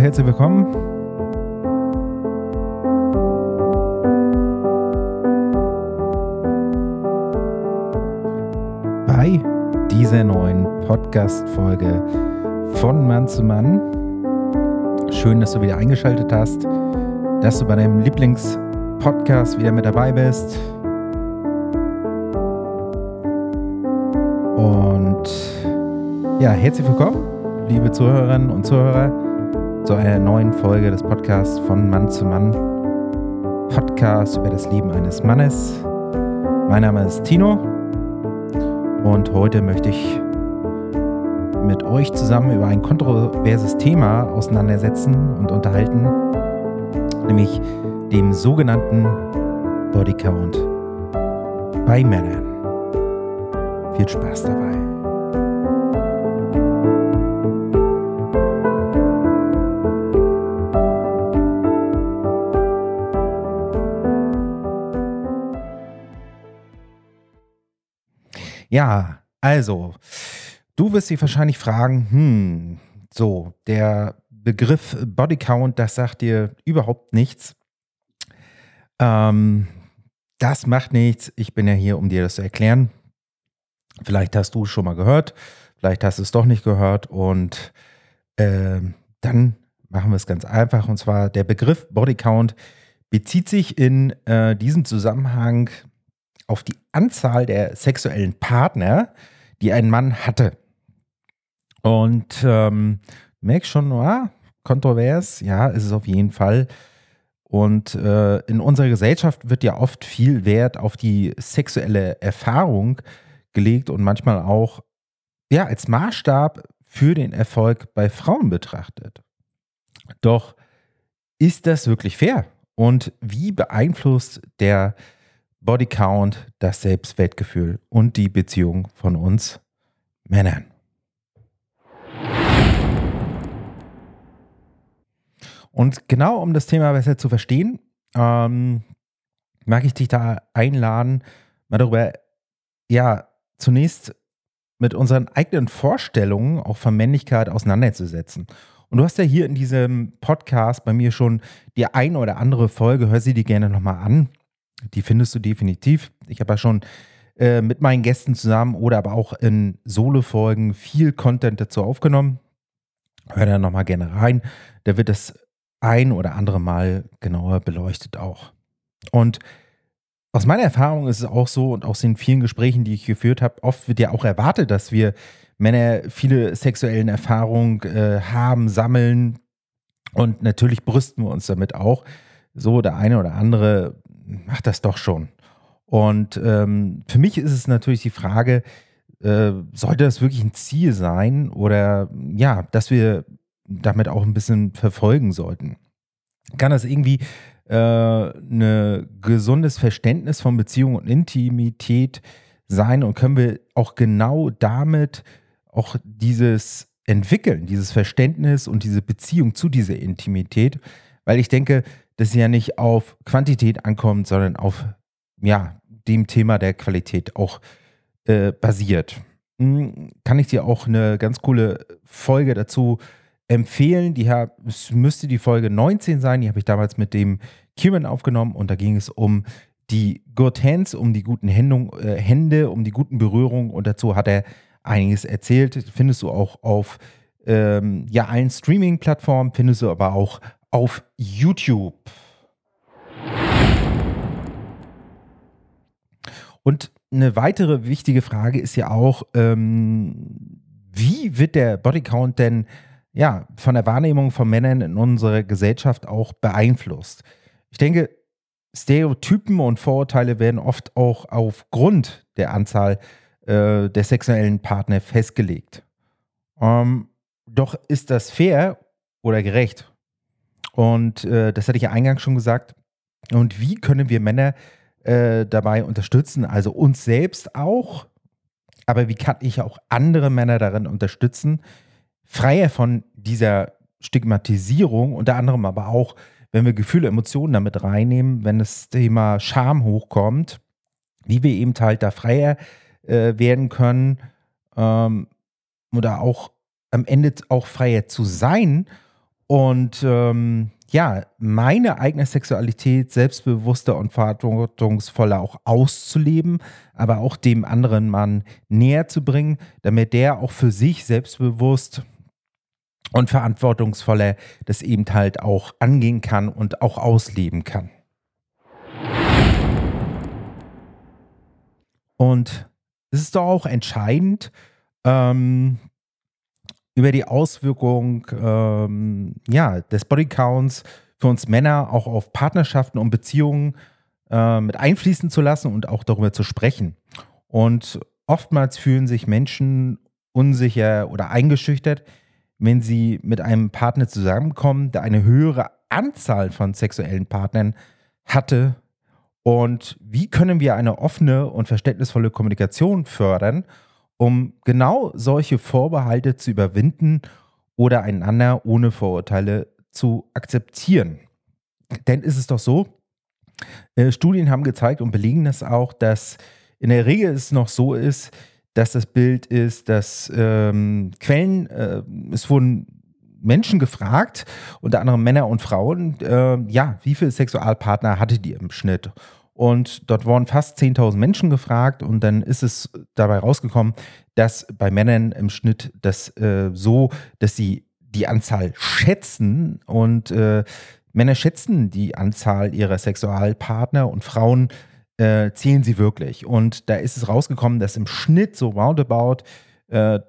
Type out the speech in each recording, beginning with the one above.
herzlich willkommen. Bei dieser neuen Podcast-Folge von Mann zu Mann. Schön, dass du wieder eingeschaltet hast, dass du bei deinem Lieblingspodcast wieder mit dabei bist. Und ja, herzlich willkommen, liebe Zuhörerinnen und Zuhörer zu einer neuen Folge des Podcasts von Mann zu Mann. Podcast über das Leben eines Mannes. Mein Name ist Tino und heute möchte ich mit euch zusammen über ein kontroverses Thema auseinandersetzen und unterhalten, nämlich dem sogenannten Bodycount bei Männern. Viel Spaß dabei. Ja, also, du wirst dich wahrscheinlich fragen, hm, so, der Begriff Bodycount, das sagt dir überhaupt nichts. Ähm, das macht nichts. Ich bin ja hier, um dir das zu erklären. Vielleicht hast du es schon mal gehört, vielleicht hast du es doch nicht gehört. Und äh, dann machen wir es ganz einfach. Und zwar der Begriff Bodycount bezieht sich in äh, diesem Zusammenhang auf die Anzahl der sexuellen Partner, die ein Mann hatte. Und ähm, merkst schon, ah, kontrovers, ja, ist es auf jeden Fall. Und äh, in unserer Gesellschaft wird ja oft viel Wert auf die sexuelle Erfahrung gelegt und manchmal auch ja, als Maßstab für den Erfolg bei Frauen betrachtet. Doch ist das wirklich fair? Und wie beeinflusst der Bodycount, das Selbstwertgefühl und die Beziehung von uns Männern. Und genau um das Thema besser zu verstehen, ähm, mag ich dich da einladen, mal darüber, ja, zunächst mit unseren eigenen Vorstellungen auch von Männlichkeit auseinanderzusetzen. Und du hast ja hier in diesem Podcast bei mir schon die ein oder andere Folge, hör sie dir gerne nochmal an. Die findest du definitiv. Ich habe ja schon äh, mit meinen Gästen zusammen oder aber auch in Solo-Folgen viel Content dazu aufgenommen. Hör da nochmal gerne rein. Da wird das ein oder andere Mal genauer beleuchtet auch. Und aus meiner Erfahrung ist es auch so und aus den vielen Gesprächen, die ich geführt habe, oft wird ja auch erwartet, dass wir Männer viele sexuellen Erfahrungen äh, haben, sammeln und natürlich brüsten wir uns damit auch. So, der eine oder andere macht das doch schon. Und ähm, für mich ist es natürlich die Frage, äh, sollte das wirklich ein Ziel sein oder ja, dass wir damit auch ein bisschen verfolgen sollten? Kann das irgendwie äh, ein gesundes Verständnis von Beziehung und Intimität sein und können wir auch genau damit auch dieses entwickeln, dieses Verständnis und diese Beziehung zu dieser Intimität? Weil ich denke, dass es ja nicht auf Quantität ankommt, sondern auf ja, dem Thema der Qualität auch äh, basiert. Hm, kann ich dir auch eine ganz coole Folge dazu empfehlen. Die es müsste die Folge 19 sein. Die habe ich damals mit dem Kieran aufgenommen und da ging es um die Good Hands, um die guten Händung, äh, Hände, um die guten Berührungen und dazu hat er einiges erzählt. Findest du auch auf ähm, ja, allen Streaming-Plattformen, findest du aber auch auf YouTube. Und eine weitere wichtige Frage ist ja auch, ähm, wie wird der Bodycount denn ja, von der Wahrnehmung von Männern in unserer Gesellschaft auch beeinflusst? Ich denke, Stereotypen und Vorurteile werden oft auch aufgrund der Anzahl äh, der sexuellen Partner festgelegt. Ähm, doch ist das fair oder gerecht? Und äh, das hatte ich ja eingangs schon gesagt. Und wie können wir Männer äh, dabei unterstützen? Also uns selbst auch, aber wie kann ich auch andere Männer darin unterstützen, freier von dieser Stigmatisierung, unter anderem aber auch, wenn wir Gefühle, Emotionen damit reinnehmen, wenn das Thema Scham hochkommt, wie wir eben halt da freier äh, werden können ähm, oder auch am Ende auch freier zu sein Und ähm, ja, meine eigene Sexualität selbstbewusster und verantwortungsvoller auch auszuleben, aber auch dem anderen Mann näher zu bringen, damit der auch für sich selbstbewusst und verantwortungsvoller das eben halt auch angehen kann und auch ausleben kann. Und es ist doch auch entscheidend, ähm, über die Auswirkung ähm, ja, des Bodycounts für uns Männer auch auf Partnerschaften und Beziehungen äh, mit einfließen zu lassen und auch darüber zu sprechen. Und oftmals fühlen sich Menschen unsicher oder eingeschüchtert, wenn sie mit einem Partner zusammenkommen, der eine höhere Anzahl von sexuellen Partnern hatte. Und wie können wir eine offene und verständnisvolle Kommunikation fördern, um genau solche Vorbehalte zu überwinden oder einander ohne Vorurteile zu akzeptieren? Denn ist es doch so, äh, Studien haben gezeigt und belegen das auch, dass in der Regel es noch so ist, dass das Bild ist, dass ähm, Quellen, äh, es wurden Menschen gefragt, unter anderem Männer und Frauen, äh, ja, wie viele Sexualpartner hattet ihr im Schnitt? Und dort wurden fast 10.000 Menschen gefragt und dann ist es dabei rausgekommen, dass bei Männern im Schnitt das äh, so, dass sie die Anzahl schätzen und äh, Männer schätzen die Anzahl ihrer Sexualpartner und Frauen äh, zählen sie wirklich. Und da ist es rausgekommen, dass im Schnitt so roundabout äh,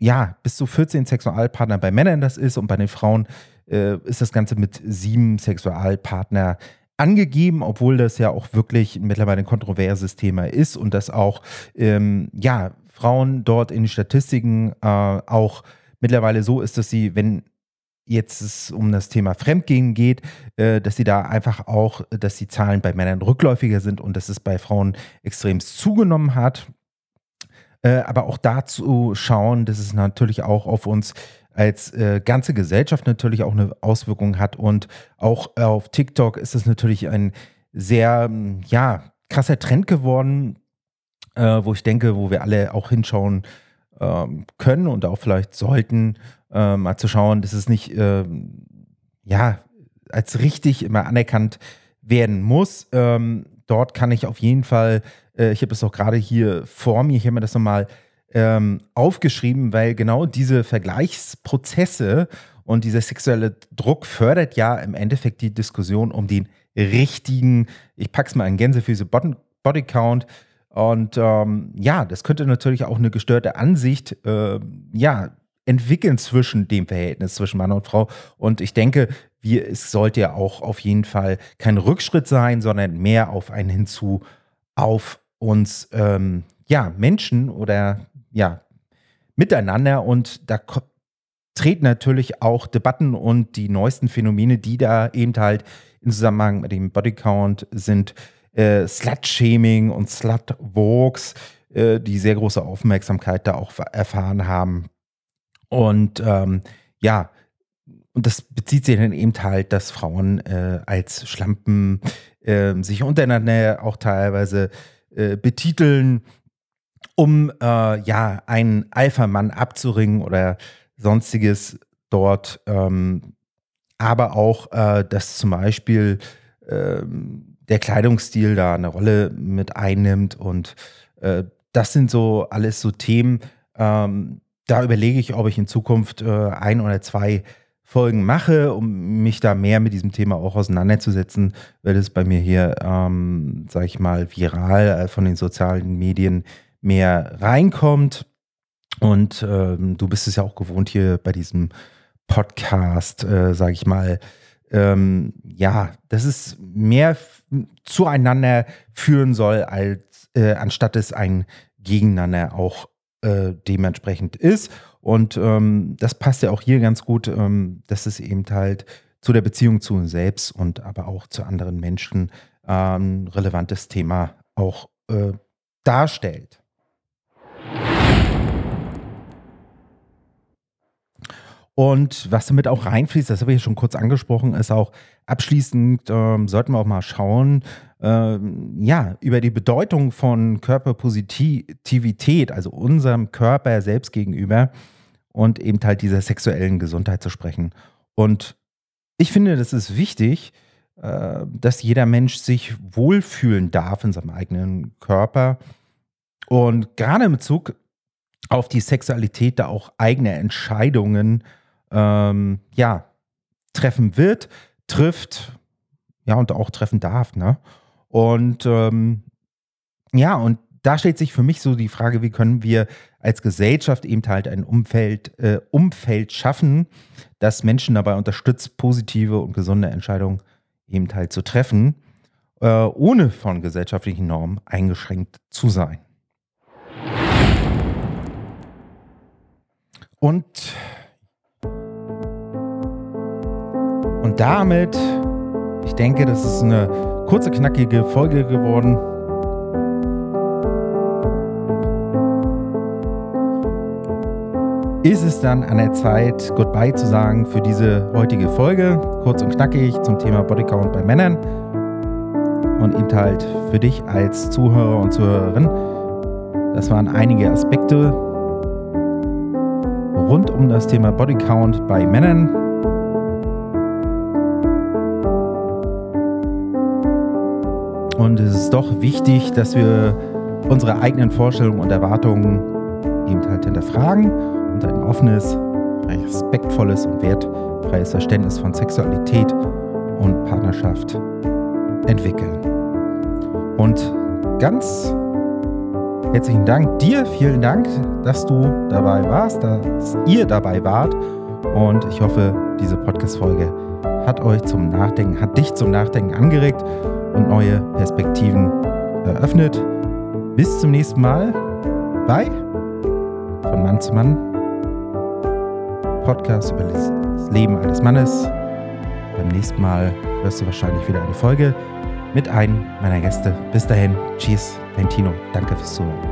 ja, bis zu 14 Sexualpartner bei Männern das ist und bei den Frauen äh, ist das Ganze mit sieben Sexualpartner angegeben, obwohl das ja auch wirklich mittlerweile ein kontroverses Thema ist und dass auch ähm, ja, Frauen dort in den Statistiken äh, auch mittlerweile so ist, dass sie, wenn jetzt es um das Thema Fremdgehen geht, äh, dass sie da einfach auch, dass die Zahlen bei Männern rückläufiger sind und dass es bei Frauen extrem zugenommen hat. Äh, aber auch dazu schauen, dass es natürlich auch auf uns als äh, ganze Gesellschaft natürlich auch eine Auswirkung hat. Und auch auf TikTok ist es natürlich ein sehr, ja, krasser Trend geworden, äh, wo ich denke, wo wir alle auch hinschauen ähm, können und auch vielleicht sollten, äh, mal zu schauen, dass es nicht, ähm, ja, als richtig immer anerkannt werden muss. Ähm, dort kann ich auf jeden Fall, äh, ich habe es auch gerade hier vor mir, ich habe mir das nochmal ähm, aufgeschrieben, weil genau diese Vergleichsprozesse und dieser sexuelle Druck fördert ja im Endeffekt die Diskussion um den richtigen, ich pack's mal in Gänsefüße, Bodycount. Und ähm, ja, das könnte natürlich auch eine gestörte Ansicht äh, ja, entwickeln zwischen dem Verhältnis zwischen Mann und Frau. Und ich denke, wir, es sollte ja auch auf jeden Fall kein Rückschritt sein, sondern mehr auf ein Hinzu auf uns ähm, ja, Menschen oder ja, miteinander und da treten natürlich auch Debatten und die neuesten Phänomene, die da eben halt im Zusammenhang mit dem Bodycount sind, äh, Slut-Shaming und Slut-Walks, äh, die sehr große Aufmerksamkeit da auch erfahren haben. Und ähm, ja, und das bezieht sich dann eben halt, dass Frauen äh, als Schlampen äh, sich untereinander auch teilweise äh, betiteln um äh, ja einen Alpha-Mann abzuringen oder sonstiges dort. Ähm, aber auch, äh, dass zum Beispiel äh, der Kleidungsstil da eine Rolle mit einnimmt und äh, das sind so alles so Themen. Ähm, da überlege ich, ob ich in Zukunft äh, ein oder zwei Folgen mache, um mich da mehr mit diesem Thema auch auseinanderzusetzen, weil es bei mir hier, ähm, sag ich mal, viral äh, von den sozialen Medien mehr reinkommt. Und ähm, du bist es ja auch gewohnt hier bei diesem Podcast, äh, sage ich mal, ähm, ja, dass es mehr zueinander führen soll, als äh, anstatt es ein Gegeneinander auch äh, dementsprechend ist. Und ähm, das passt ja auch hier ganz gut, ähm, dass es eben halt zu der Beziehung zu uns selbst und aber auch zu anderen Menschen ein ähm, relevantes Thema auch äh, darstellt. Und was damit auch reinfließt, das habe ich ja schon kurz angesprochen, ist auch abschließend, ähm, sollten wir auch mal schauen, ähm, ja, über die Bedeutung von Körperpositivität, also unserem Körper selbst gegenüber und eben halt dieser sexuellen Gesundheit zu sprechen. Und ich finde, das ist wichtig, äh, dass jeder Mensch sich wohlfühlen darf in seinem eigenen Körper und gerade in Bezug auf die Sexualität da auch eigene Entscheidungen ähm, ja, treffen wird, trifft, ja, und auch treffen darf, ne? Und ähm, ja, und da stellt sich für mich so die Frage, wie können wir als Gesellschaft eben halt ein Umfeld, äh, Umfeld schaffen, das Menschen dabei unterstützt, positive und gesunde Entscheidungen eben halt zu treffen, äh, ohne von gesellschaftlichen Normen eingeschränkt zu sein. Und, damit, ich denke, das ist eine kurze, knackige Folge geworden. Ist es dann an der Zeit, Goodbye zu sagen für diese heutige Folge? Kurz und knackig zum Thema Bodycount bei Männern. Und eben halt für dich als Zuhörer und Zuhörerin. Das waren einige Aspekte rund um das Thema Bodycount bei Männern. Und es ist doch wichtig, dass wir unsere eigenen Vorstellungen und Erwartungen eben halt hinterfragen und ein offenes, respektvolles und wertfreies Verständnis von Sexualität und Partnerschaft entwickeln. Und ganz Herzlichen Dank dir, vielen Dank, dass du dabei warst, dass ihr dabei wart. Und ich hoffe, diese Podcast-Folge hat euch zum Nachdenken, hat dich zum Nachdenken angeregt und neue Perspektiven eröffnet. Bis zum nächsten Mal bei Von Mann zu Mann Podcast über das Leben eines Mannes. Beim nächsten Mal hörst du wahrscheinlich wieder eine Folge mit einem meiner Gäste. Bis dahin, tschüss, dein Tino. Danke fürs Zuhören.